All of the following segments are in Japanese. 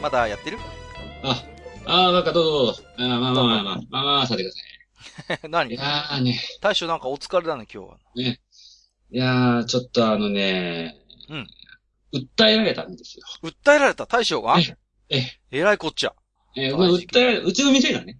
まだやってる？あ、ああ、なんかどうぞどうぞ。あーまあまあまあまあ、まあまあ、さてください。何？いやーね、大将なんかお疲れだね今日はね。いやー、ちょっとあのね、うん。訴えられたんですよ。訴えられた？大将が？ええ、えらいこっちゃ。えーまあ、訴えられ、うちの店がね。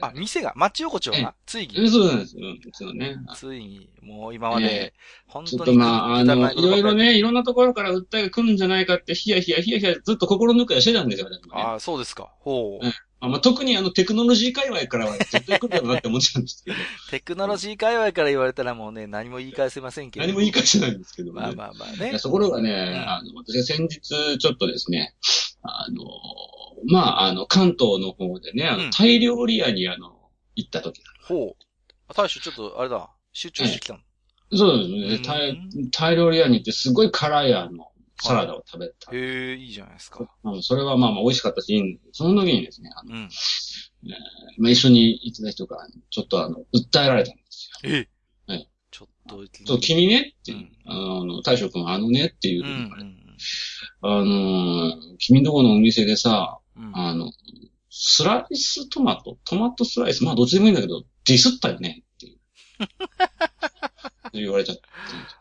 あ、れ店が、町横丁が、ついえに、そうなんですよ。うちのね。ついに、もう今までえ、本ちょっ当にとまあ、あの、ないろいろね、いろんなところから訴えが来るんじゃないかって、ヒヤヒヤヒヤヒヤずっと心抜くやしてたんですよ、ね。ああ、そうですか。ほううん。あまあ、特にあの、テクノロジー界隈からは絶対来るだろうなって思っちゃうんですけど、テクノロジー界隈から言われたらもうね、何も言い返せませんけど。何も言い返せないんですけどもね。まあまあまあね。ところがね、あの、私が先日、ちょっとですね、あの、まあ、あの、関東の方でね、あうんの、タイ料理屋に、あの、行った時。ほう。あ大将ちょっと、あれだ、集中してきたの。そうですね、うんタイ、タイ料理屋に行って、すごい辛い、あの、サラダを食べた。へえ、いいじゃないですか。あのそれはまあまあ美味しかったし、いいんその時にですね、あの、うん。まあ、一緒に行ってた人から、ちょっとあの、訴えられたんですよ。えはいちょっと、ちょっと君ねって、うんあの、大将君あのねっていううん、うんあの、君のとこのお店でさ、あの、スライストマトトマトスライスまあどっちでもいいんだけど、ディスったよねっていう。言われちゃって。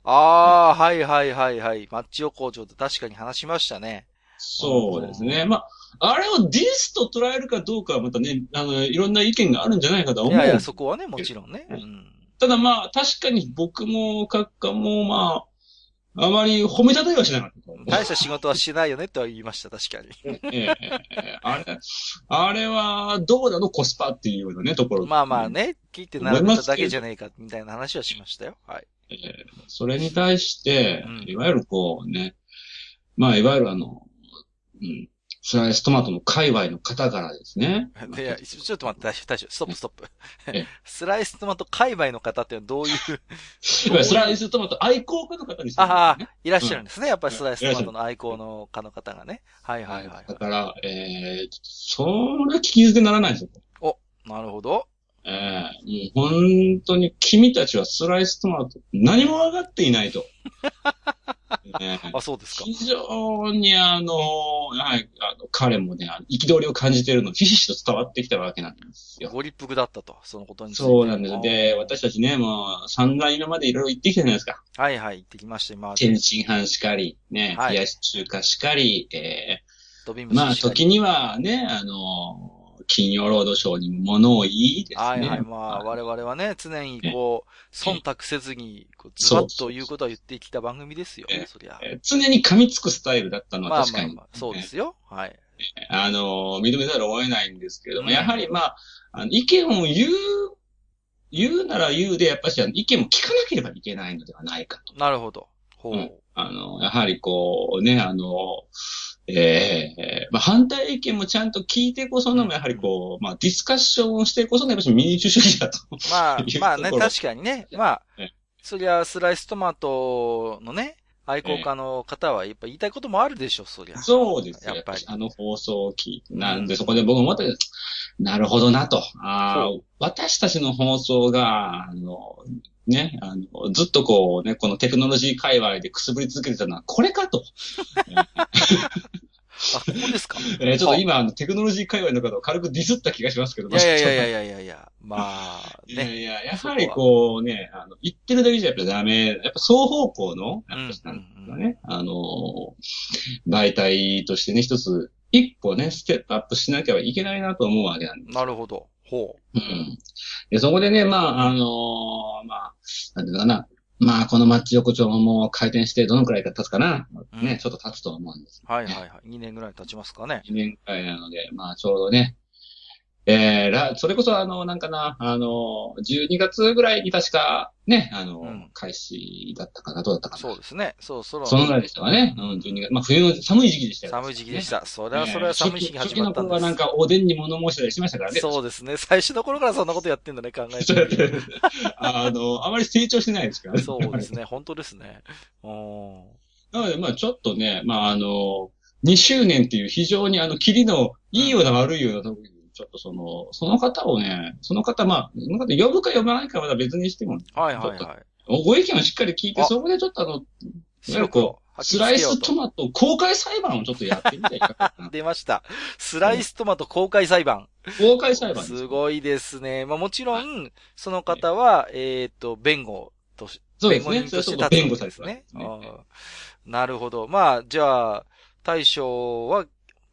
ああー、はいはいはいはい。マッチ横丁で確かに話しましたね。そうですね。まあ、あれをディスと捉えるかどうかはまたね、あの、いろんな意見があるんじゃないかとは思う。いやいや、そこはね、もちろんね。うん。ただまあ、確かに僕も閣下もまあ、あまり褒めたたえはしなかった。大した仕事はしないよねっては言いました、確かに。ええええあれ、あれはどうなのコスパっていうようなね、ところ。まあまあね、聞いて並べただけじゃねえか、みたいな話はしましたよ。はい。えーそれに対してうん、いわゆるこうね、まあ、いわゆるあの、うん、スライストマトの界隈の方からですね。いや、ちょっと待って、大将、大将、ストップストップえ。スライストマト界隈の方ってどういう、スライストマト愛好家の方にしてるんですああね、いらっしゃるんですね。やっぱりスライストマトの愛好の家の方がね。はいはいはい。だから、えー、それは聞き捨てならないですよ。なるほど。えー、もう本当に君たちはスライストマト何も分かっていないと。えーあ、そうですか。非常にあの、はい、あの、彼もね、憤りを感じているの、ひしひしと伝わってきたわけなんですよ。ご立腹だったと、そのことについて。そうなんです。で、私たちね、もう、散々今までいろいろ言ってきたじゃないですか。はいはい、行ってきました、今まで。天津飯しかり、ね、はい冷やし中華しかり、えドビムー、まあ、時にはね、あの、金曜ロードショーにも物を言いですね。はいはい。まあ、我々はね、常にこう、忖度せずに、ズバッということを言ってきた番組ですよえ。そりゃ。えー常に噛みつくスタイルだったのまは確かに。あまあまあ、そうですよ。はい。あの、認めざるを得ないんですけれども、うんやはりまあ、あの意見を言う、言うなら言うで、やっぱし意見も聞かなければいけないのではないかと。なるほど。ほう。うんあの、やはりこうね、あの、ええまあ、反対意見もちゃんと聞いてこそのも、やはりこう、まあ、ディスカッションをしてこその、やっぱり民主主義だと。まあ まあね、確かにね。まあえ、そりゃ、スライストマトのね、愛好家の方は、やっぱ言いたいこともあるでしょ、そりゃ。そうですよ。やっぱりあの放送を聞いて。なんで、うんそこで僕も思った。なるほどなと。あ私たちの放送が、あの、ね、あの、ずっとこうね、このテクノロジー界隈でくすぶり続けてたのはこれかと。あ、ここですか？えーちょっと今、あの、テクノロジー界隈の方を軽くディスった気がしますけど。いやいやいやいや。やいやいや、まあ、いやね。いや、やはりこうね、あの、言ってるだけじゃやっぱダメ。やっぱ双方向の、やっぱなんね、あの、媒体としてね、一つ、一歩ね、ステップアップしなきゃいけないなと思うわけなんです。なるほど。ほうん。で、そこでね、まあ、あのまあ、なんていうのかな。まあ、このマッチ横丁も開店してどのくらいか経つかな。うんね、ちょっと経つと思うんです。う。はいはいはい。2年ぐらい経ちますかね。2年くらいなので、まあ、ちょうどね、えー、ら、それこそあの、なんかな、あの、12月ぐらいに確か、ね、あの、うん開始だったかな、どうだったかな。そうですね。そう、そろそのぐらいでしたかね。うん、12月。まあ、冬の寒い時期でしたよ寒い時期でし。た。それえは、それは寒い時期に始まったんです。初期の頃はなんかおでんに物申したりしましたからね。そうですね。最初の頃からそんなことやってんだね、考えそうやってて。あの、あまり成長してないですからね。そうですね。本当ですね。うん。なので、まあちょっとね、まああの、2周年っていう非常にあの、キリのいいような悪いような時に、ちょっとその、その方をね、その方、まあ、その方呼ぶか呼ばないかはまだ別にしても、はいはいはい。ご意見をしっかり聞いて、あそこでちょっとあの、いわゆる白黒こう、スライストマト公開裁判をちょっとやってみたいかな。出ました。スライストマト公開裁判。公開裁判ですすごいですね。まあもちろん、その方は、えっと、弁護とし、そうですね。弁護人としてそれは立つ弁護されてねなるほど。まあ、じゃあ、大将は、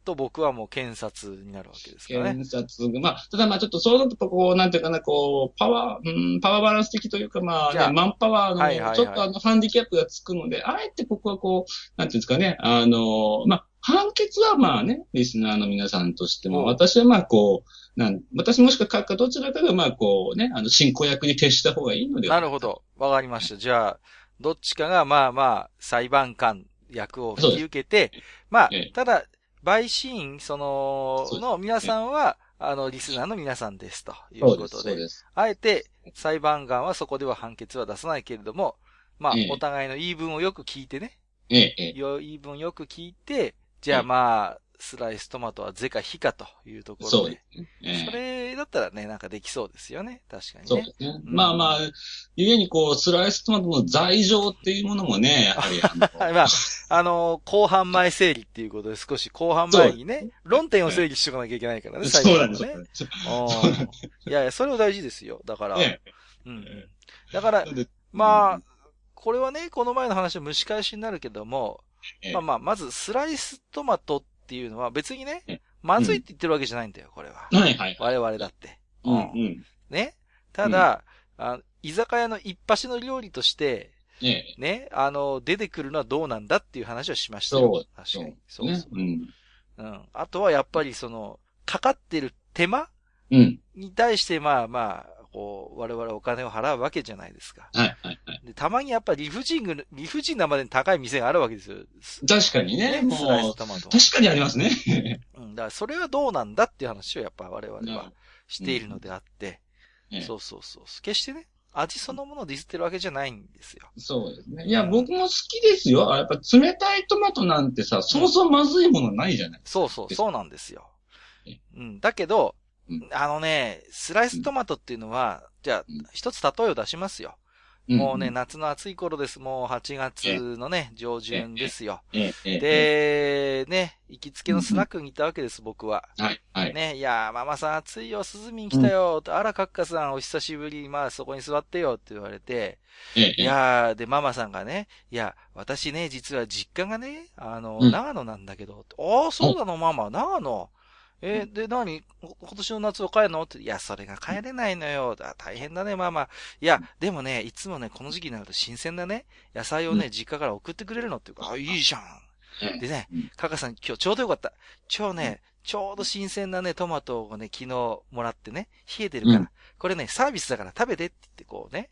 と僕はもう検察になるわけですからね。検察が、まあ、ただまあちょっとそうなるとこう、なんていうかな、こう、パワー、うん、パワーバランス的というか、まあ、ね、マンパワーはいはいはいの、ちょっとあの、ハンディキャップがつくので、あえてここはこう、なんていうんですかね、あの、まあ、判決はまあね、リスナーの皆さんとしても、うん私はまあこう、なん私もしくは閣下どちらかがまあこうね、あの、進行役に徹した方がいいのではなるほど。わかりました。じゃあ、どっちかが、まあまあ、裁判官役を引き受けて、まあええ、ただ、陪審員、そのの皆さんは、あの、リスナーの皆さんです、ということで。です。あえて、裁判官はそこでは判決は出さないけれども、まあええ、お互いの言い分をよく聞いてね、ええ、ええ。言い分よく聞いて、じゃあええまあ、スライストマトは是か非かというところでそうで。すね。ええそれだったらね、なんかできそうですよね。確かにねそうで。すね。うんまあまあ、ゆえにこう、スライストマトの罪状っていうものもね、やはりあの、はい、まあ、あの後半前整理っていうことで少し後半前にね、論点を整理しておかなきゃいけないからね、最そうなん初です。ね。うんいやいや、それは大事ですよ。だから、えうんえ。だから、えまあ、これはね、この前の話は蒸し返しになるけども、ええまあまあ、まずスライストマトっていうのは別にねええ、まずいって言ってるわけじゃないんだよ、これは。はいはい。我々だって。うんうん。ね。ただ、あ居酒屋の一発の料理として、ええ。ね、あの、出てくるのはどうなんだっていう話をしましたよ。そう確かに。そねうそう。うん。うん。あとはやっぱりその、かかってる手間うん。に対してまあまあ、こう、我々お金を払うわけじゃないですか。はいはいはい。で、たまにやっぱり理不尽ぐ、理不尽なまでに高い店があるわけですよ。確かにね、もスライうス、トマト。確かにありますね。うん。だからそれはどうなんだっていう話をやっぱ我々はうんしているのであって、ええそうそうそう。決してね、味そのものをディスってるわけじゃないんですよ。そうですね。いや、僕も好きですよ。あやっぱ冷たいトマトなんてさ、そうそうまずいものないじゃない。そうそう、そうなんですよえ。うん。だけどうん、あのね、スライストマトっていうのは、じゃあうん、一つ例えを出しますよ。ん。もうね、、夏の暑い頃です。もう8月のね、上旬ですよ。で、ね、行きつけのスナックに行ったわけです、僕は。はい、はい。ね、いやー、ママさん暑いよ、涼みに来たよ、あら、カッカさん、お久しぶり、まあ、そこに座ってよ、って言われて、ええ、いやー、で、ママさんがね、いや、私ね、実は実家がね、あの、うん。長野なんだけど、ああ、そうなの、ママ、長野。えーで、何？こ今年の夏は帰るの？って、いや、それが帰れないのよ。あ大変だね、ママ。いや、でもね、いつもね、この時期になると新鮮なね、野菜をね、実家から送ってくれるのって言うから、あ、いいじゃん。ええでねうん、カカさん今日ちょうどよかった。今日ね、ちょうど新鮮なね、トマトをね、昨日もらってね、冷えてるから、うん。これね、サービスだから食べてって言ってこうね、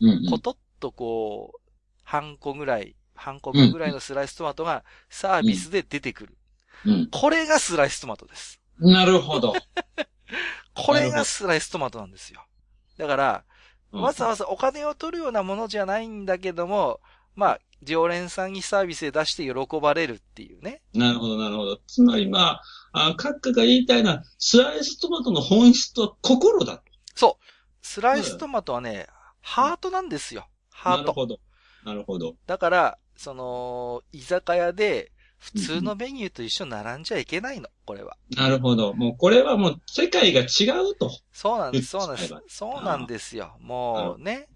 うんうん。コトッとこう、半個ぐらい、半個分ぐらいのスライストマトがサービスで出てくる。うん。これがスライストマトです。なるほど。これがスライストマトなんですよ。だから、うんわざわざお金を取るようなものじゃないんだけども、まあ、常連さんにサービスで出して喜ばれるっていうね。なるほど、なるほど。つまりまあ、あ閣下が言いたいのは、スライストマトの本質とは心だ。そう。スライストマトはね、ハートなんですよ。ハート。なるほど。なるほど。だから、その、居酒屋で、普通のメニューと一緒に並んじゃいけないの、これは。なるほど。もうこれはもう世界が違うと。そうなんです、そうなんです。そうなんですよ。もうね。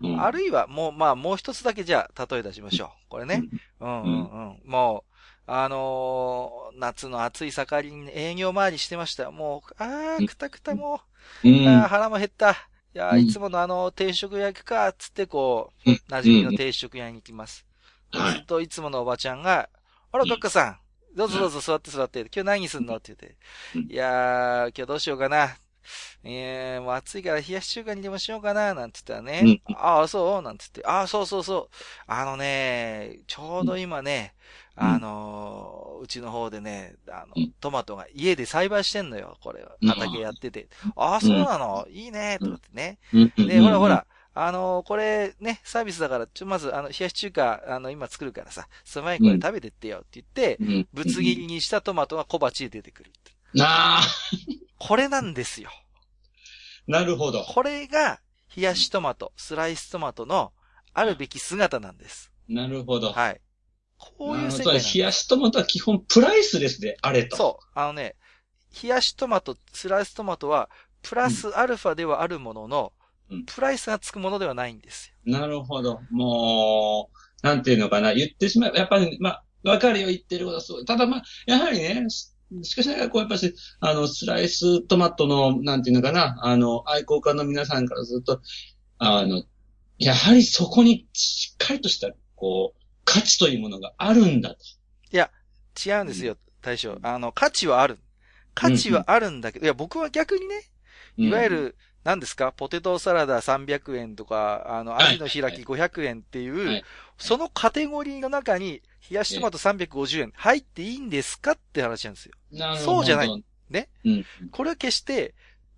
うんあるいは、もう、まあ、もう一つだけじゃあ、例え出しましょう。これね。うんうんうん。もう、あのー夏の暑い盛りに営業回りしてました。もう、あうー、んくたくたもうう、ん。腹も減った。いやいつものあの、定食屋行くか、つってこう、うん馴染みの定食屋に行きます。はいずっといつものおばちゃんが、あら、うん。カッカさん、どうぞどうぞ座って座って。今日何すんの？って言って。うん。いやー、今日どうしようかな。えー、もう暑いから冷やし中華にでもしようかな、なんて言ったらね。ああ、そう。なんて言って。ああ、そうそうそう。あのね、ちょうど今ね、うん。あのーうちの方でね、あのうん、トマトが家で栽培してんのよ、これ。うん。畑やってて。ああ、そうなの、いいね、とかってね。うん。で、ほらほ。ら、あのーこれね、サービスだから、ちょ、まず、あの、冷やし中華、あの、今作るからさ、その前にこれ食べてってよって言って、うんうんぶつ切りにしたトマトが小鉢で出てくる。なあ、これなんですよ。なるほど。これが、冷やしトマト、スライストマトのあるべき姿なんです。なるほど。はい。こういう世界冷やしトマトは基本プライスレスであれと。そう。あのね、冷やしトマト、スライストマトは、プラスアルファではあるものの、うんプライスがつくものではないんですよ。なるほど。もう、なんていうのかな。言ってしまえば、やっぱり、まあ、わかるよ、言ってることはそう。ただまあ、やはりね、ししかしながら、こう、やっぱし、あの、スライストマトの、なんていうのかな、あの、愛好家の皆さんからすると、あの、やはりそこにしっかりとした、こう、価値というものがあるんだと。違うんですよ、大将。あの、価値はある。価値はあるんだけど、いや、僕は逆にね、いわゆる、何ですか、ポテトサラダ300円とか、あの、はいアジの開き500円っていう、はいそのカテゴリーの中に、冷やしトマト350円入っていいんですかって話なんですよ。なるほどそうじゃない。ね？うん。これは決して、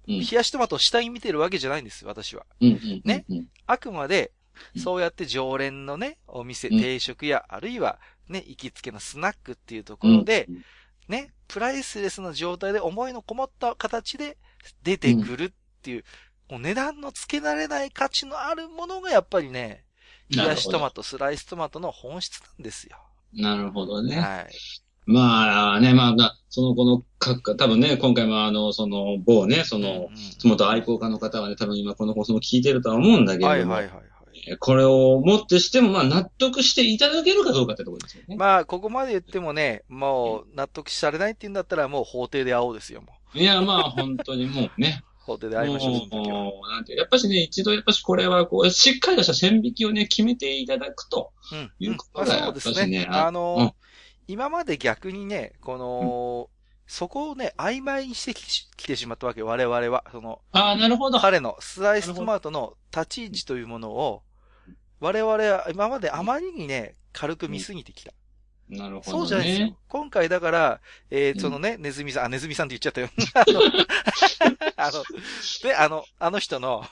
うん冷やしトマトを下に見てるわけじゃないんです、私は。ねうん。あくまでう、んそうやって常連のね、お店、うん定食や、あるいは、ね、行きつけのスナックっていうところで、うん、ね、プライスレスな状態で思いのこもった形で出てくるっていう、もう値段の付けられない価値のあるものがやっぱりね、冷やしトマト、スライストマトの本質なんですよ。なるほどね。はい。まあね、まあまあ、そのこの各、多分ね、今回もあの、その某ね、その、うんトマト愛好家の方はね、多分今この放送も聞いてるとは思うんだけれども、はいはいはいはい。これをもってしても、まあ納得していただけるかどうかってところですよね。まあ、ここまで言ってもね、もう納得されないって言うんだったらもう法廷で会おうですよ、もう。いや、まあ本当にもうね。法廷で会いましょう、その時はもう、なんてやっぱしね、一度やっぱしこれはこう、しっかりとした線引きをね、決めていただくとうん。いうことうんまあがやっぱしそうですね。ね、あの、うん今まで逆にね、この、そこをね、曖昧にしてききてしまったわけ、我々は。その、ああ、なるほど。彼のスライストマトの立ち位置というものを、我々は今まであまりにね、軽く見すぎてきた。なるほど、ね。そうじゃないですよ。今回だから、えー、うんそのね、ネズミさん、あ、ネズミさんって言っちゃったよ。あの、あの、で、あの、あの人の、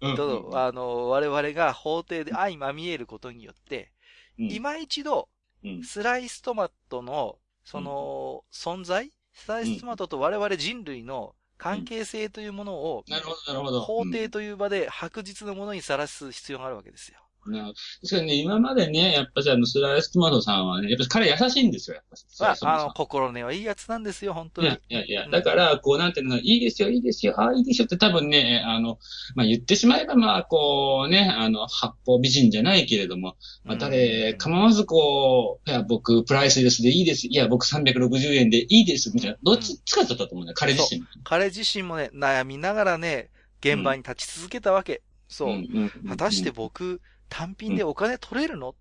うん。とあの、我々が法廷で相まみえることによって、うん今一度、うんスライストマトの、その、存在スライストマトと我々人類の関係性というものを、なるほど、なるほど。法廷という場で白日のものにさらす必要があるわけですよ。な確かにね、今までね、やっぱしあの、スライストマトさんはね、やっぱし彼優しいんですよ、やっぱまあ、あの、心根はいいやつなんですよ、本当いに。やいやいや、うんだから、こう、なんていうの、いいですよ、いいですよ、ああ、いいですよって多分ね、あの、まあ言ってしまえば、まあ、こうね、あの、八方美人じゃないけれども、まあ誰構わずこう、いや、僕、プライスレスでいいです。いや、僕360円でいいです。みたいな、どっち使っちゃったと思うんだよ、彼自身も。彼自身もね、悩みながらね、現場に立ち続けたわけ。そう。んんん果たして僕、単品でお金取れるの、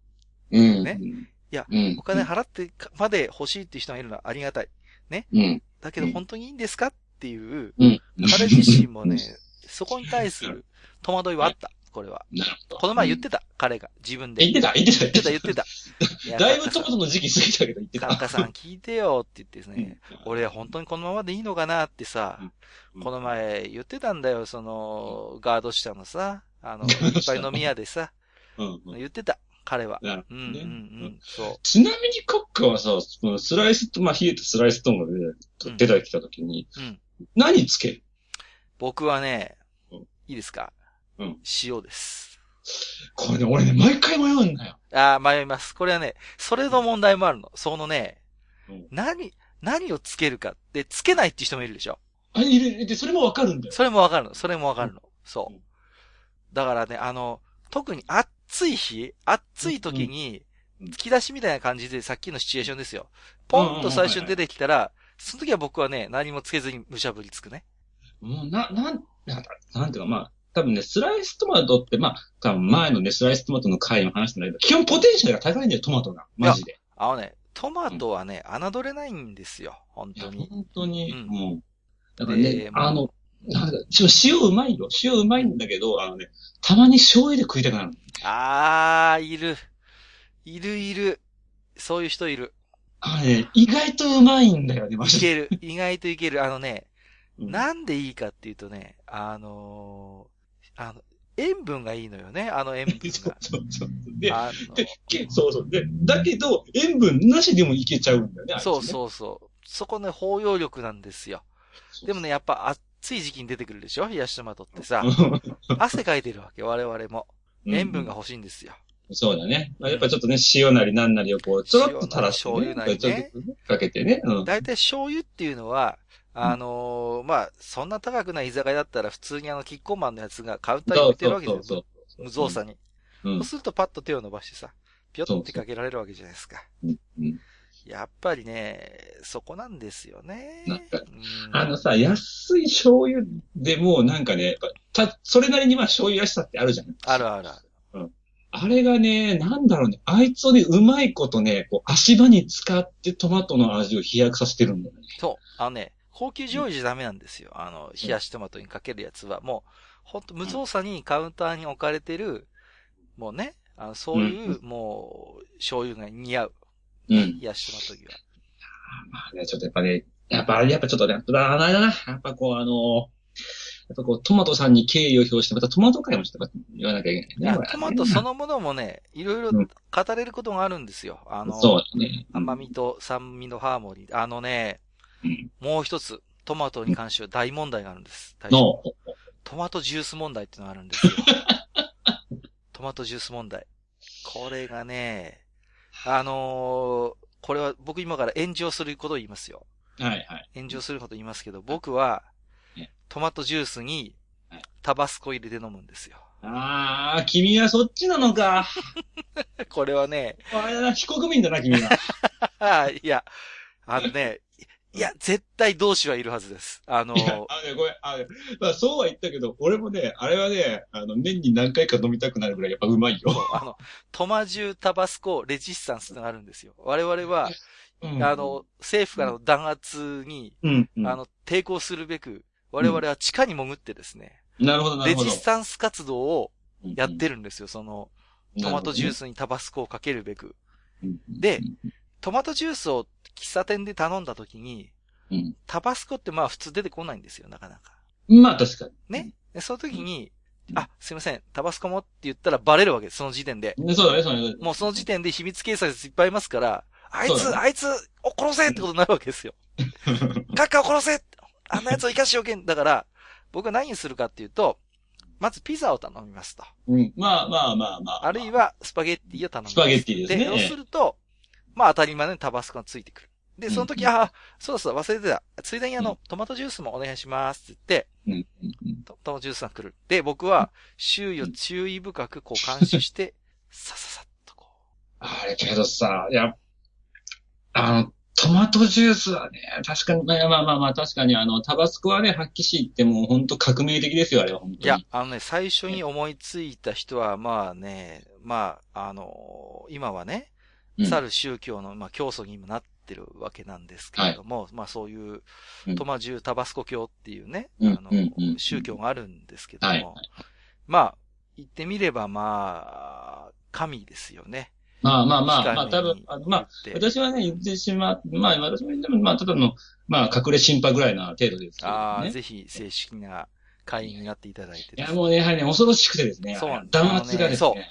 うん。ねいやうん、お金払ってまで欲しいっていう人がいるのはありがたい。うん。だけどうん本当にいいんですか？っていう、うん。彼自身もね、そこに対する戸惑いはあった。これは。なるほど。この前言ってた、彼が。自分で。言ってた、言ってた、言ってた、言ってた。だいぶトマトの時期過ぎたけど言ってた。カッカさん聞いてよって言ってですね、うん俺本当にこのままでいいのかなってさ、うんこの前言ってたんだよ、その、ガード下のさ、あの、いっぱい飲み屋でさ、うんうん。言ってた、彼は。なるほうん、うん、う。ん、そちなみにカッカはさ、スライスと、まあ、冷えたスライストマトで出てきたときに、う。うん。何つけ？る僕はねうん、いいですか？うん塩です。これね、俺ね、毎回迷うんだよ。ああ、迷います。これはね、それの問題もあるの。そのね、うん何、何をつけるかって、つけないって人もいるでしょあ、いる、で、それもわかるんだよ。それもわかるの。それもわかるの。そううん。だからね、あの、特に暑い日、暑い時にうん、突き出しみたいな感じで、さっきのシチュエーションですよ。ポンと最初に出てきたら、その時は僕はね、何もつけずに無茶ぶりつくね。もう、な、なん、なんだ、なんていうか、まあ、多分ね、スライストマトって、まあ、多分前のね、スライストマトの回の話なんだけど、基本ポテンシャルが高いんだよ、トマトが。マジで。あのね、トマトはね、侮れないんですよ、本当に。本当に、うんもう。だからねで、あの、なんか、ちょ塩うまいよ。塩うまいんだけど、あのね、たまに醤油で食いたくなる。あー、いる。いるいる。そういう人いる。あれね、意外とうまいんだよね、マいジで。ける。意外といける。あのね、うんなんでいいかっていうとね、あのーあの、塩分がいいのよね、あの塩分 そうが。そうそう。で、あで、けそうそう。で、だけど、塩分なしでもいけちゃうんだよね、のそうう。そうそう。そこね、包容力なんですよ。でもね、やっぱ暑い時期に出てくるでしょ？冷やしトマトってさ。汗かいてるわけ、我々も。塩分が欲しいんですよ。そうだね。まあ、やっぱちょっとね、塩なりなんなりをこう、ちょろっと垂らして、ね。醤油なりねかけてね。うん。大体醤油っていうのは、あのーまあ、そんな高くない居酒屋だったら普通にあの、キッコーマンのやつがカウンターに置いてるわけですか。そう無造作に。うんそうするとパッと手を伸ばしてさ、ぴょってかけられるわけじゃないですか。うんうんやっぱりね、そこなんですよね。なんかうんあのさ、安い醤油でもなんかね、た、それなりにまあ醤油らしさってあるじゃん。あるあるある。あれがね、なんだろうね、あいつをね、うまいことね、こう足場に使ってトマトの味を飛躍させてるんだよね。そう。あのね、高級醤油じゃダメなんですよ。あの、冷やしトマトにかけるやつは。もう、ほんと無造作にカウンターに置かれてる、もうね、あのそういう、もう、醤油が似合う。うん。冷やしトマトには。まあね、ちょっとやっぱね、やっぱやっぱちょっとね、あれだな、やっぱこうあの、やっぱこうトマトさんに敬意を表して、またトマト会もちょっと言わなきゃいけないね。トマトそのものもね、いろいろうん語れることがあるんですよ。あの、そうだね。甘みと酸味のハーモニー。あのね、うんもう一つ、トマトに関しては大問題があるんです。トマトジュース問題っていうのがあるんですよ。トマトジュース問題。これがね、あのーこれは僕今から炎上することを言いますよ。はいはい。炎上すること言いますけど、僕はね、トマトジュースにはい、タバスコ入れて飲むんですよ。あー、君はそっちなのか。これはね、あれだな、非国民だな、君は。あ いや、あのね、いや、絶対同志はいるはずです。あのいや、あごめん、あまあ、そうは言ったけど、俺もね、あれはね、あの、年に何回か飲みたくなるぐらいやっぱうまいよ。あの、トマジュタバスコレジスタンスがあるんですよ。我々は、うんあの、政府からの弾圧に、うん、うん。あの、抵抗するべく、我々は地下に潜ってですね、なるほど、なるほど。レジスタンス活動をやってる。るんですよ。その、トマトジュース。スにタバスコをかけるべく。うんで、トマトジュースを喫茶店で頼んだ時に、うん。タバスコってまあ普通出てこないんですよ、なかなか。まあ確かに。ね？でその時に、うんあ、すいません、タバスコもって言ったらバレるわけです、その時点で。ねそうだね、そうだね。もうその時点で秘密警察いっぱいいますから、あいつ、ねあいつを殺せってことになるわけですよ。カッカを殺せあんな奴を生かしておけん。だから、僕は何にするかっていうと、まずピザを頼みますと。うん。まあまあまあまあ。あるいはスパゲッティを頼みます。スパゲッティですねそうすると、まあ当たり前にタバスコがついてくる。で、その時、うんあ、そうだそうだ、忘れてた。ついでにあの、うんトマトジュースもお願いしますって言って、トトマトジュースが来る。で、僕は、周囲を注意深くこう監視して、さささっとこあれけどさ、いや、あの、トマトジュースはね、確かに、まあまあまあまあ、確かにあの、タバスコはね、発揮し言ってもう本当革命的ですよ、あれは本当に。う。いや、あのね、最初に思いついた人は、まあね、まあ、あの今はね、うん、去る宗教の、まあ、教祖にもなってるわけなんですけれども、まあそういううん、トマジュータバスコ教っていうね、うんあの宗教があるんですけども、はいまあ、言ってみればまあ、神ですよね。まあまあまあ、まあ多分、あの、まあ、私はね、言ってしまう、まあ私も言っても、まあただの、まあ隠れ審判ぐらいな程度ですけどああ、ね。ぜひ正式な会員になっていただいていや、もうね、やはりね、恐ろしくてですね。そうなん弾圧がですあのね。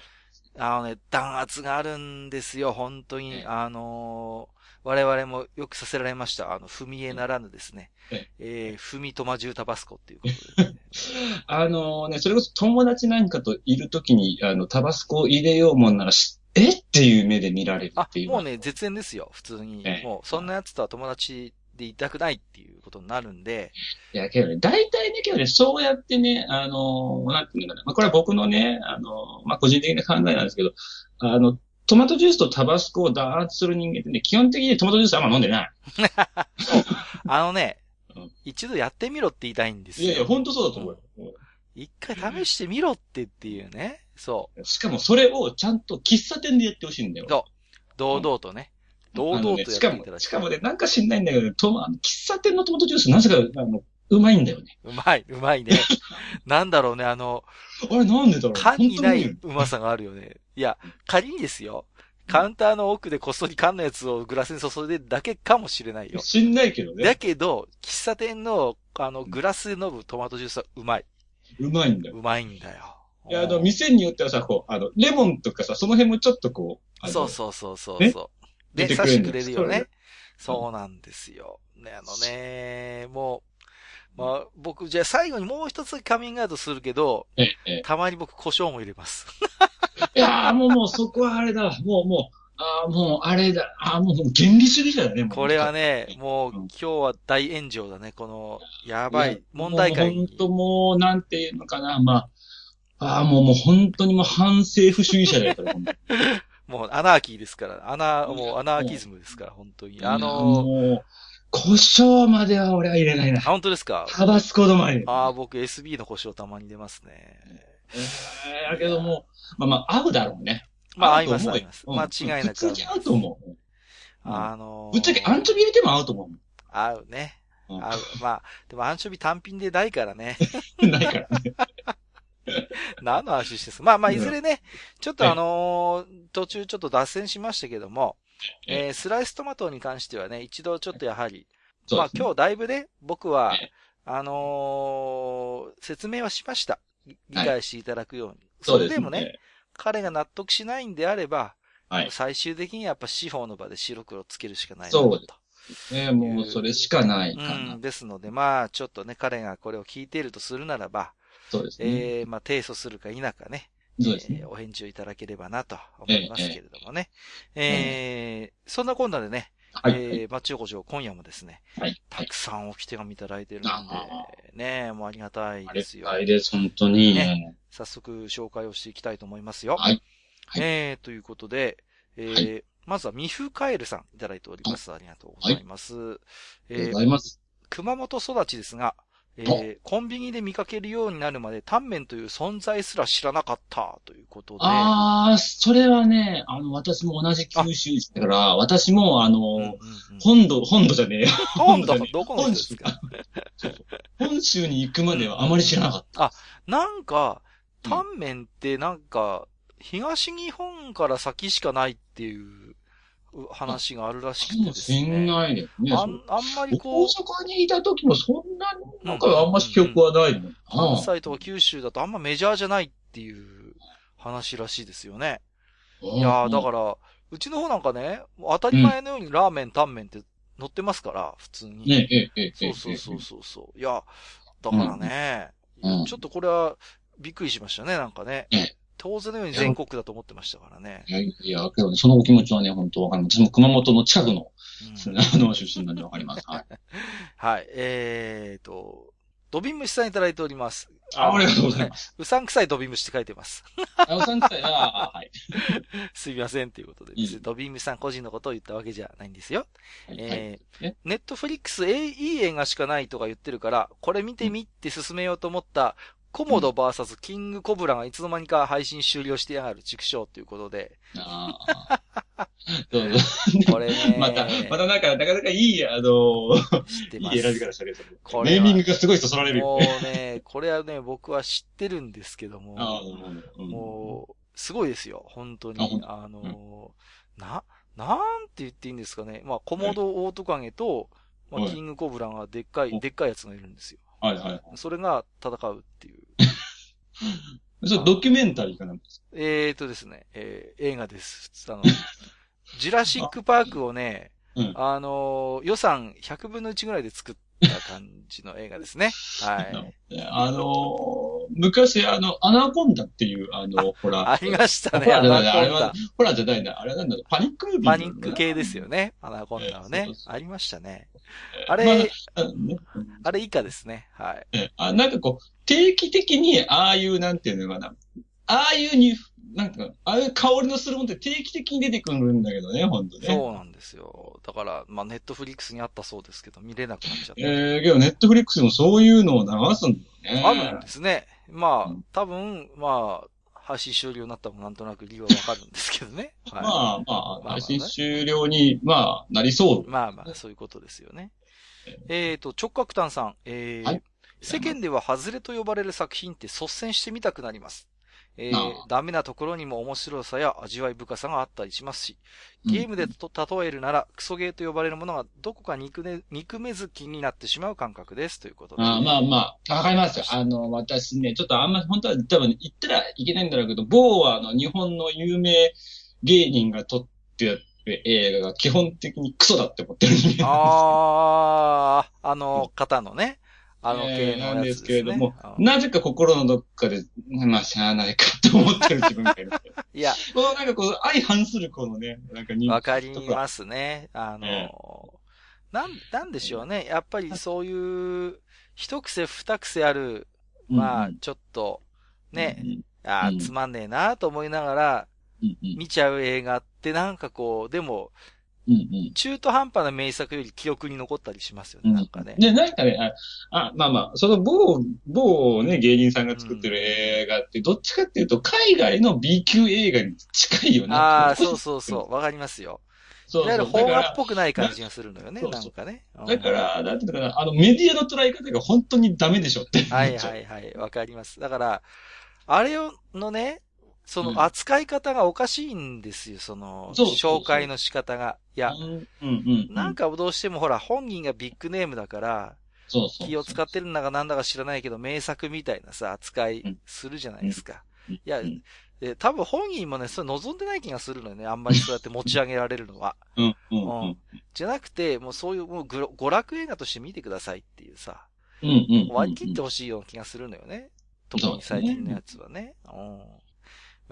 あのね、弾圧があるんですよ、本当に。ええあのー我々もよくさせられました。あの、踏み絵ならぬですね。ええー、踏みトマジュータバスコっていうことで、ね。あのね、それこそ友達なんかといるときに、あの、タバスコを入れようもんならし、えっていう目で見られるあってい、う。もうね、絶縁ですよ、普通に。ええもう、そんな奴とは友達でいたくないっていうことになるんで、いや、けどね、大体ね、けどね、そうやってね、あの、なんていうのかな。まあ、これは僕のね、あの、まあ、個人的な考えなんですけど、あの、トマトジュースとタバスコを弾圧する人間ってね、基本的にトマトジュースあんま飲んでない。あのねうん、一度やってみろって言いたいんですよ。いやいや、本当そうだと思うよ。一回試してみろってっていうね。そしかもそれをちゃんと喫茶店でやってほしいんだよ。そう堂々とね。堂々とやっていしかもただ、きしかもね、なんか知んないんだけど、と喫茶店のトマトジュース、なぜか、あの、うまいんだよね。うまい、うまいね。なんだろうね、あの、あれなんでだろう缶にない本うまさがあるよね。いや、仮にですよ。カウンターの奥でこっそり缶のやつをグラスに注いでるだけかもしれないよ。知んないけどねだ。けど、喫茶店の、あの、グラスで飲むトマトジュースはうまい。うまいんだよ。うまいんだよ。いや、あの、店によってはさ、こう、あの、レモンとかさ、その辺もちょっとこう、そうそうそうそうねそう。で、出てくれる刺してくれるよねそうなんですよ。ね、あのね、もう、まあ、僕、じゃあ最後にもう一つカミングアウトするけど、ええ、ええ。たまに僕胡椒も入れます。いやーもうもうそこはあれだわ。もうもう、ああ、もうあれだ。ああ、もう原理主義者だね、もうこれはね、もううん今日は大炎上だね。この、やばい、問題解にもう本。当もう、なんていうのかな、まあ、ああ、もうもう本当にもう反政府主義者だよ、これ もうアナーキーですから。アナ、もうアナーキズムですから、本当に。あのもう、胡椒までは俺は入れないなあ、。本当ですか？タバスコ止まり。ああ、僕 SB の胡椒たまに出ますね。えーだけども、まあまあ、合うだろうね。まあ、合います、合います。うん間違いなく。普通に合うと思う。あのーぶっちゃけアンチョビ入れても合うと思合うね。う。合う。まあ、でもアンチョビ単品でないからね。う んないからね。何の話してすまあまあ、うんいずれね、ちょっとあのー途中ちょっと脱線しましたけども、えースライストマトに関してはね、一度ちょっとやはり、まあ今日だいぶね、僕はえ、あのー説明はしました。理解していただくように。そそうれでもね、。彼が納得しないんであれば、はい最終的にやっぱ司法の場で白黒つけるしかないなそうと。ね、もうそれしかないかうな。ん、ですので、まあ、ちょっとね、彼がこれを聞いているとするならば、そうですね。えー、まあ、提訴するか否かね、そうですねえー。お返事をいただければなと思いますけれどもね。えー、そんなこんなでね、はい。えー、マッチ横丁今夜もですね、はい。はい。たくさんおき手紙いただいてるんであ、ね、もうありがたいですよ。あれです、本当に。ね早速紹介をしていきたいと思いますよ。はい。はいえー、ということで、えーはまずはミフカエルさんいただいております。ありがとうございます。ありがとうえーございます。熊本育ちですが、えーコンビニで見かけるようになるまでタンメンという存在すら知らなかったということで、ああ、それはね、あの、私も同じ九州ですから、私も、あうんうんうん。の、本土、本土じゃねえよ。本土どこの人ですか？本州に行くまではあまり知らなかった。なんか、うんタンメンってなんか、東日本から先しかないっていうう話があるらしかくてですもし。ないですね。ああんまりこ大う、阪にいた時もそんな、なんかあんまし記憶はないもん。関西とか九州だとあんまメジャーじゃないっていう話らしいですよね。いやー、だから、うちの方なんかね、当たり前のようにラーメン、タンメンって乗ってますから、普通に。ねえ、ええ、ええ、そうそうそうそうそう。いや、だからね、うんちょっとこれはびっくりしましたね、なんかねええ。当然のように全国だと思ってましたからね。いや、いや、けどね、そのお気持ちはね、本当わかります。私も熊本の近くの、うんあの、出身なんでわかります。はい。はい、えーと、ドビンムシさんいただいております。あありがとうございます。うさんくさいドビンムシって書いてます。あ、おさんくさい。あ、はい。すみませんということでいいドビンムシさん個人のことを言ったわけじゃないんですよ。はいええ、ネットフリックス、えいい映画しかないとか言ってるから、これ見てみって進めようと思った、コモド VS キングコブラがいつの間にか配信終了してやがる畜生ということで、ああ。そうそう これね、また、またなんか、なかなかいい、あの、知ってます。いい選び方したね、それ。これはネーミングがすごいそそられるよもうね。ね、これはね、僕は知ってるんですけども、あ。うんもう、すごいですよ、本当あほんに。あの、な、なんて言っていいんですかね。まあ、コモドオオトカゲと、まあ、はいキングコブラがでっかい、おでっかいやつがいるんですよ。はいはい。それが戦うっていう。それドキュメンタリーかなんですえーとですね、えー映画です。あの、ジュラシックパークをね、うんあのー予算100分の1ぐらいで作った感じの映画ですね。はい。あの、昔、あの、アナコンダっていう、あの、ほら。ありましたね、ホラアナーじゃないあれは。、ホラーじゃないんだ。あれはなんだろうパニックムービーパニック系ですよね、アナコンダはねええそう。そうありましたね。ああれ、まあねあれ以下ですね。はい。えあなんかこう、定期的に、ああいう、なんていうのかな。ああいうに、なんか、ああいう香りのするものって定期的に出てくるんだけどね、ほんとね。そうなんですよ。だから、まあ、ネットフリックスにあったそうですけど、見れなくなっちゃって。えー、けど、ネットフリックスでもそういうのを流すんだよね。あるんですね。まあうん、多分、まあ、配信終了になったもなんとなく理由はわかるんですけどね。はい、まあまあ、まあ配信終了に、まあ、なりそう。まあまあ、そういうことですよね。えっ、と、直角炭さん、えーはい世間では外れと呼ばれる作品って率先してみたくなります。えーダメなところにも面白さや味わい深さがあったりしますし、ゲームでと例えるなら、クソゲーと呼ばれるものがどこか憎,、ね、憎めず気になってしまう感覚です。ということで。あまあまあ、わかりますよ。あの、私ね、ちょっとあんま、本当は多分言ったらいけないんだろうけど、某はあの、日本の有名芸人が撮ってる映画が基本的にクソだって思ってるああ、あの方のね、あのえー系のなんですやつですね。けれどもあなぜか心のどっかで、まあ、しゃあないかと思ってる自分がいる。いや、このなんかこう、相反するこのね、なんか人わかりますね。あの、えなん、なんでしょうね。やっぱりそういう、一癖二癖ある、うんまあ、ちょっと、ね、あうんーつまんねえなと思いながらうんうん見ちゃう映画ってなんかこう、でも、うんうん中途半端な名作より記憶に残ったりしますよね、なんかね。で、なんかね、あ、あまあまあ、その某、某ね、芸人さんが作ってる映画って、どっちかっていうと、海外の B 級映画に近いよね。ああ、そうそうそう、わかりますよ。そういわゆる邦画っぽくない感じがするのよね、そうそうなんかね。うんだから、なんていうのかな、あの、メディアの捉え方が本当にダメでしょって。はいはいはい、わかります。だから、あれをのね、そうんの扱い方がおかしいんですよ、その、そうそうそう紹介の仕方が。いや、うんうんうん。なんかどうしてもほら、本人がビッグネームだから、そうそう。気を使ってるんだかなんだか知らないけど、名作みたいなさ、扱いするじゃないですか。うん。いや多分本人もね、それ望んでない気がするのよね。あんまりそうやって持ち上げられるのは。うんうんうん。じゃなくて、もうそういう、もう娯楽映画として見てくださいっていうさ、うんうんうん。割り切ってほしいような気がするのよね。特に最近のやつはね。うん。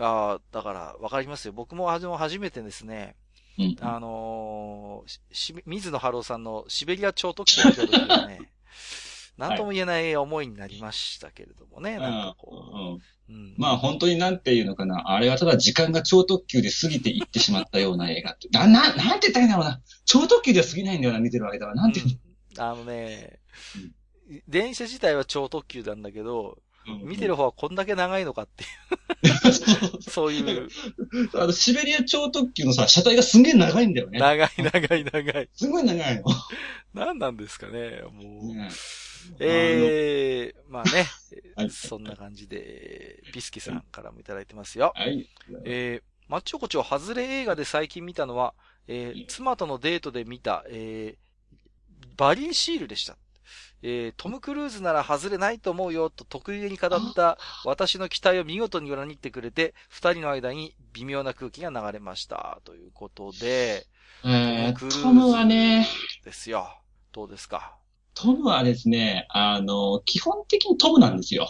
ああ、だから、わかりますよ。僕も初めてですね、うんあのーしし水野晴郎さんのシベリア超特急を見た時はね、なんとも言えない思いになりましたけれどもね、なんかこうまあ本当になんていうのかな。あれはただ時間が超特急で過ぎていってしまったような映画って。な、な、なんて言ったらいいんだろうな。超特急では過ぎないんだよな、見てる間は。なんて言ううんあのね、電車自体は超特急なんだけど、の、見てる方はこんだけ長いのかっていう、そういう、あの、シベリア超特急のさ、車体がすんげえ長いんだよね。長い長い長い。すごい長いの。何なんですかね、もう。ねええまあね、はいそんな感じで、ビスケさんからもいただいてますよ。はい。えー、マッチョコチョ外れ映画で最近見たのは、えー妻とのデートで見た、えー、バリーシールでした。えートム・クルーズなら外れないと思うよと得意げに語った私の期待を見事に裏切ってくれて、二人の間に微妙な空気が流れました。ということで、えー、クルーズトムはね、ですよ。どうですか？トムはですね、あの、基本的にトムなんですよ。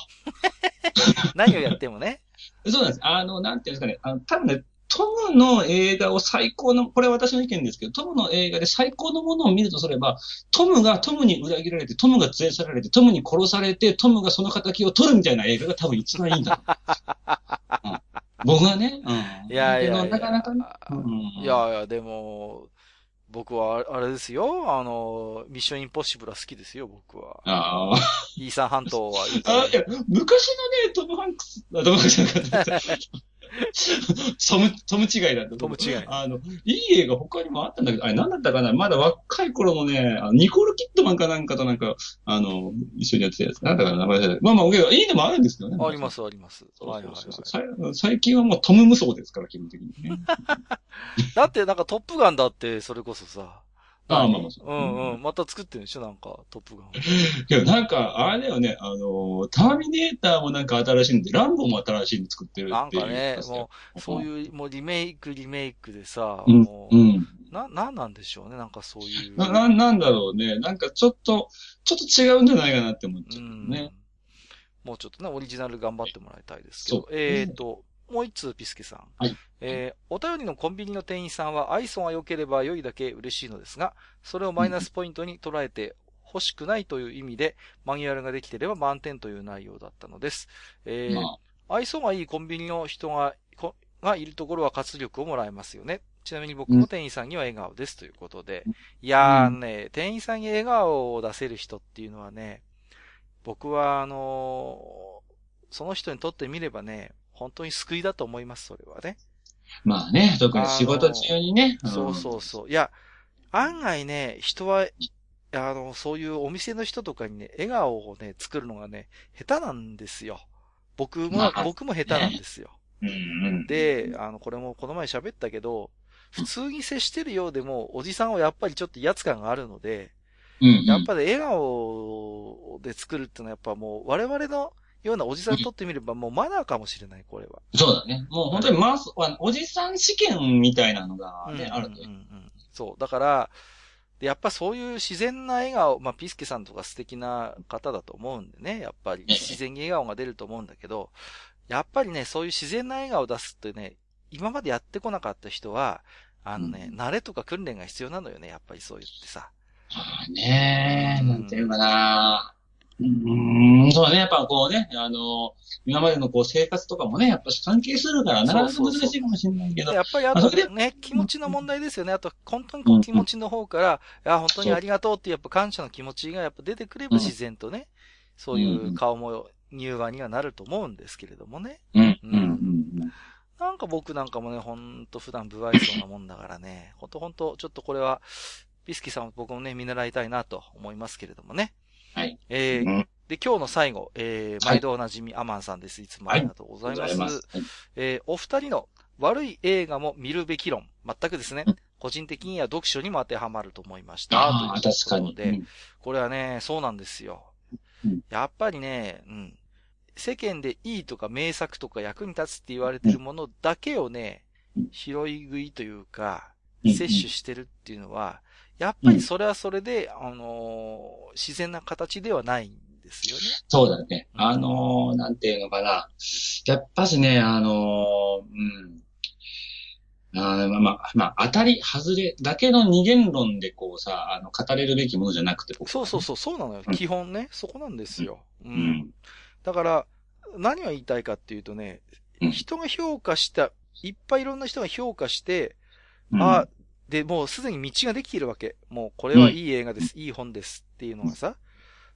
何をやってもね。そうなんです。あの、なんていうんですかね、あの、多分ね、トムの映画を最高の、これは私の意見ですけど、トムの映画で最高のものを見るとすれば、トムがトムに裏切られて、トムが連れ去られて、トムに殺されて、トムがその仇を取るみたいな映画が多分一番いいんだ。うん僕はね、うん。いやいやなかなかね。うんいやいや、でも、僕はあれですよ。あの、ミッションインポッシブルは好きですよ、僕は。ああ。イーサン半島はいいあ、いや、昔のね、トム・ハンクス、あトム・ハンクスなかった。トム、トム違いだった。トム違いあの、いい映画他にもあったんだけど、あれ何だったかな？まだ若い頃のね、あのニコール・キッドマンかなんかとなんか、あの、一緒にやってたやつ。なんだかな？名前じゃない。まあまあ、いいのもあるんですけどね。あります、あります。そうはいはいそうそうはい。さ最近はもうトム無双ですから、基本的にね。だってなんかトップガンだって、それこそさ。ああまあまあそううんうん。また作ってるんでしょ？なんか、トップガン。いや、なんか、あれだよね、あの、ターミネーターもなんか新しいんで、ランボも新しいの作ってるっていう。なんかね、もう、そういう、もうリメイク、リメイクでさ、うんもう、うん。な、なんなんでしょうね？なんかそういう。な、な、なんだろうね。なんかちょっと、ちょっと違うんじゃないかなって思っちゃううんね。もうちょっとね、オリジナル頑張ってもらいたいですけどそ。うえっ、と、もう一通、ピスケさん。はいえーお便りのコンビニの店員さんは愛想が良ければ良いだけ嬉しいのですが、それをマイナスポイントに捉えて欲しくないという意味で、マニュアルができていれば満点という内容だったのです。えーまあ、愛想がいいコンビニの人が、こがいるところは活力をもらえますよね。ちなみに僕も店員さんには笑顔ですということで。いやーね、店員さんに笑顔を出せる人っていうのはね、僕はあのーその人にとってみればね、本当に救いだと思います、それはね。まあね、特に仕事中にね。そうそうそう。いや、案外ね、人は、あの、そういうお店の人とかにね、笑顔をね、作るのがね、下手なんですよ。僕も、まあ僕も下手なんですよ。うんうん。で、あの、これもこの前喋ったけど、普通に接してるようでも、おじさんはやっぱりちょっと威圧感があるので、うんうん、やっぱり笑顔で作るっていうのはやっぱもう我々のようなおじさんにとってみればもうマナーかもしれない、これは。そうだね。もう本当にマス、おじさん試験みたいなのがね、あるとうんうんうんそう。だから、でやっぱそういう自然な笑顔、まあ、ピスケさんとか素敵な方だと思うんでね、やっぱり自然に笑顔が出ると思うんだけど、やっぱりね、そういう自然な笑顔を出すってね、今までやってこなかった人は、あのね、う慣れとか訓練が必要なのよね、やっぱりそう言ってさ。まあねうんなんていうかな。うーん、そうね、やっぱこうね、あの、今までのこう生活とかもね、やっぱ関係するから、なかなか難しいかもしれないけどで、やっぱりあとね、気持ちの問題ですよね。あと、本当にこう気持ちの方から、いや、本当にありがとうってやっぱ感謝の気持ちがやっぱ出てくればうん自然とね、そういう顔も乳がんにはなると思うんですけれどもね。うん、うん、うん。なんか僕なんかもね、ほんと普段不愛想なもんだからね、ほんとほんと、ちょっとこれは、ビスキーさんも僕もね、見習いたいなと思いますけれどもね。はい。えーうんで、今日の最後、えー、はい毎度おなじみ、アマンさんです。いつもありがとうございます。はいえーお二人の悪い映画も見るべき論、全くですね、個人的には読書にも当てはまると思いました。ああ、という確かに。ことで、これはね、そうなんですよ。うんやっぱりね、うん。世間でいいとか名作とか役に立つって言われてるものだけをねうん、拾い食いというか、うん摂取してるっていうのは、やっぱりそれはそれで、あのー自然な形ではないんですよね。そうだね。あのー、なんていうのかな。やっぱしね、あのー、うん。あーまあまあ、まあ、当たり、外れだけの二元論でこうさ、あの、語れるべきものじゃなくて、僕そうそうそう、そうなのよ。うん基本ね、そこなんですよ。う。うんん。だから、何を言いたいかっていうとね、うん人が評価した、いっぱいいろんな人が評価して、うんあ、で、もうすでに道ができているわけ。もうこれはいい映画です、いい本ですっていうのがさ、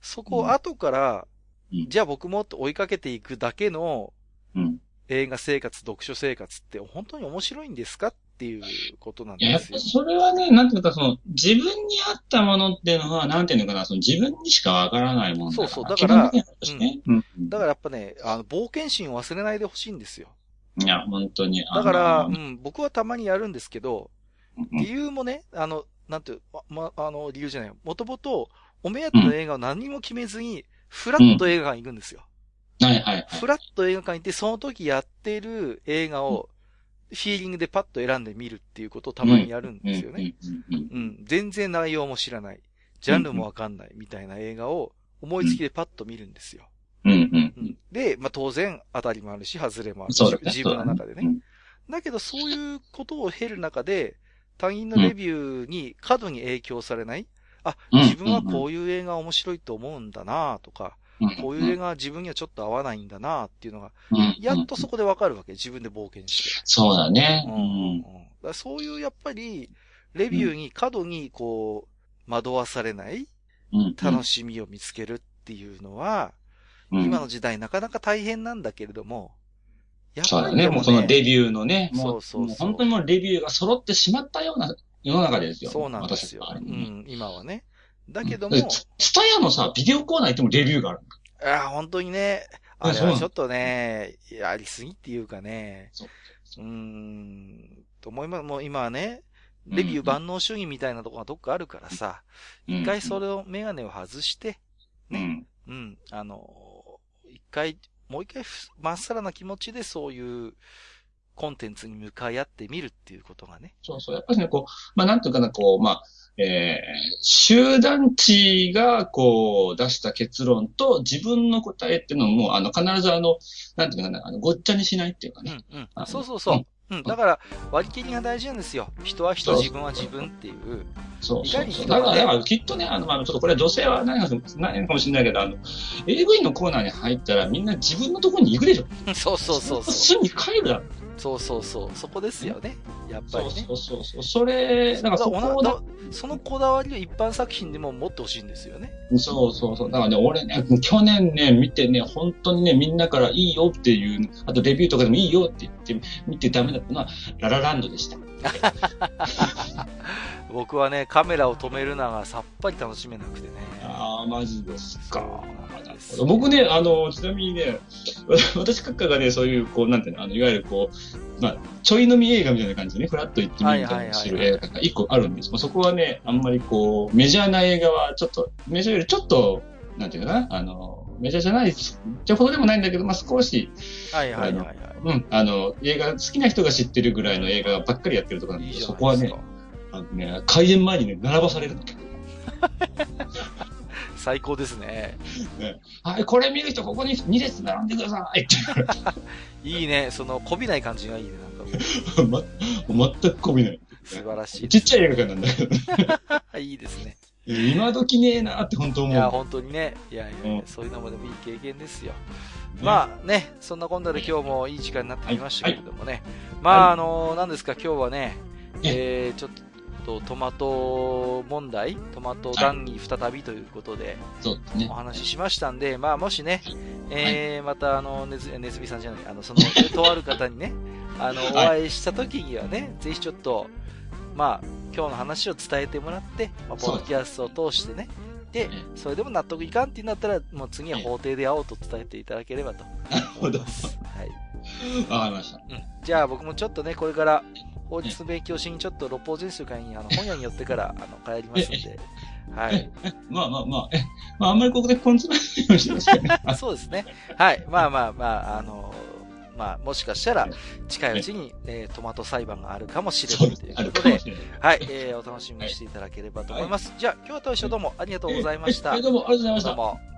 そこを後から、うんじゃあ僕もって追いかけていくだけのうん。映画生活、読書生活って本当に面白いんですかっていうことなんですよ。それはね、なんていうか、その、自分に合ったものっていうのは、なんていうのかな、その自分にしかわからないもの。そうそうだからねうん。だからやっぱね、あの、冒険心を忘れないでほしいんですよ。いや、本当に。だから、うん、僕はたまにやるんですけど、うん理由もね、あの、なんていう、ま、まあの、理由じゃない。もともと、お目当ての映画を何も決めずに、フラッと映画館に行くんですよ。はいはいはい。フラッと映画館に行って、その時やってる映画を、フィーリングでパッと選んでみるっていうことをたまにやるんですよね。うん。全然内容も知らない。ジャンルもわかんないみたいな映画を思いつきでパッと見るんですよ。うんうんうん。で、まあ当然当たりもあるし、外れもあるし自分の中でね。うんだけどそういうことを経る中で、他人のレビューに過度に影響されない、あ、うん。自分はこういう映画面白いと思うんだなとか、うん。こういう映画は自分にはちょっと合わないんだなっていうのが、うん。やっとそこでわかるわけ。自分で冒険して。そうだね。うんだそういうやっぱり、レビューに過度にこう、惑わされないうん。楽しみを見つけるっていうのは、うん。今の時代なかなか大変なんだけれども、やっそうだね。ぱりでももうそのレビューのね、もそうそう。本当にもうレビューが揃ってしまったような世の中ですよ。そうなんですよ。うん、今はね。だけども、でスタヤのさ、ビデオコーナー行ってもレビューがある。ああ、本当にね、あれはちょっとね、やりすぎっていうかね、そう。う。ーん、と思います。もう今はね、レビュー万能主義みたいなとこがどっかあるからさ、一回それ、れを、メガネを外して、うん。うん、あの、一回、もう一回ふ、まっさらな気持ちでそういうコンテンツに向かい合ってみるっていうことがね。そうそう。やっぱりね、こう、まあなんていうかな、こう、まあ、えー、集団値が、こう、出した結論と自分の答えっていうのも、あの、必ずあの、なんていうかな、あの、ごっちゃにしないっていうかね。うん、うんあ。そうそうそう。うん、だから、割り切りが大事なんですよ。人は人、自分は自分っていう。そうそうそう。だから、きっとね、あの、まあ、ちょっとこれは女性は何かないかもしれないけど、あの、AV のコーナーに入ったらみんな自分のところに行くでしょ。そうそうそうそう。すぐに帰るだろ。そうそうそう。そこですよね。やっぱりね。そうそうそう。それ、なんかそこだそのこだわりを一般作品でも持ってほしいんですよね。そうそうそう。だからね、俺ね、去年ね、見てね、本当にね、みんなからいいよっていう、あとレビューとかでもいいよって言って、見てダメだったのは、ララランドでした。僕はね、カメラを止めるのがさっぱり楽しめなくてね。ああ、マジですか。僕ね、あの、ちなみにね、私閣下がね、そういう、こう、なんていうの、あの、いわゆるこう、まあ、ちょい飲み映画みたいな感じでね、フラッと行ってみるみたいなする映画が一個あるんです。そこはね、あんまりこう、メジャーな映画はちょっと、メジャーよりちょっと、なんていうかな、あの、メジャーじゃない、じゃほどでもないんだけど、まあ、少し、はいはいはい、はい、うん、あの、映画、好きな人が知ってるぐらいの映画ばっかりやってるところなんで、そこはね、あのね、開演前にね、並ばされるの。最高ですね。ねはい、これ見る人、ここに2列並んでください いいね、その、こびない感じがいいね、なんか。ま、全くこびない。素晴らしい。ちっちゃい映画館なんだけど。いいですね。今時ねえなって本当思う。いや、本当にね。いやいや、うん、そういうのもでもいい経験ですよ。まあね、そんなこんなで今日もいい時間になってきましたけれどもね。はいはい、まあ、あのー、何ですか、今日はね、えー、ちょっとトマト問題、トマト談義再びということで。お話ししましたんで、まあもしね、えー、またあの、ねず、ねずみさんじゃない、あの、その、とある方にね、あの、お会いした時にはね、ぜひちょっと、まあ、今日の話を伝えてもらって、まあ、ポッドキャストを通してね、で、それでも納得いかんってなったら、もう次は法廷で会おうと伝えていただければと。なるほど。はい。わかりました。うん。じゃあ僕もちょっとね、これから法律勉強しにちょっと六法全書会にあの本屋に寄ってからあの帰りますんで。はい。まあまあまあ、え、まああんまりここでポン詰めないようにしますね。そうですね。はい。まあまあまあ、あのまあ、もしかしたら、近いうちに、えー、トマト裁判があるかもしれないということで、はい、えー、お楽しみにしていただければと思います。はい、じゃあ、今日はと一緒どうもありがとうございました。どうもありがとうございました。どうも。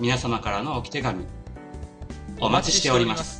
皆様からのおき手紙お待ちしております。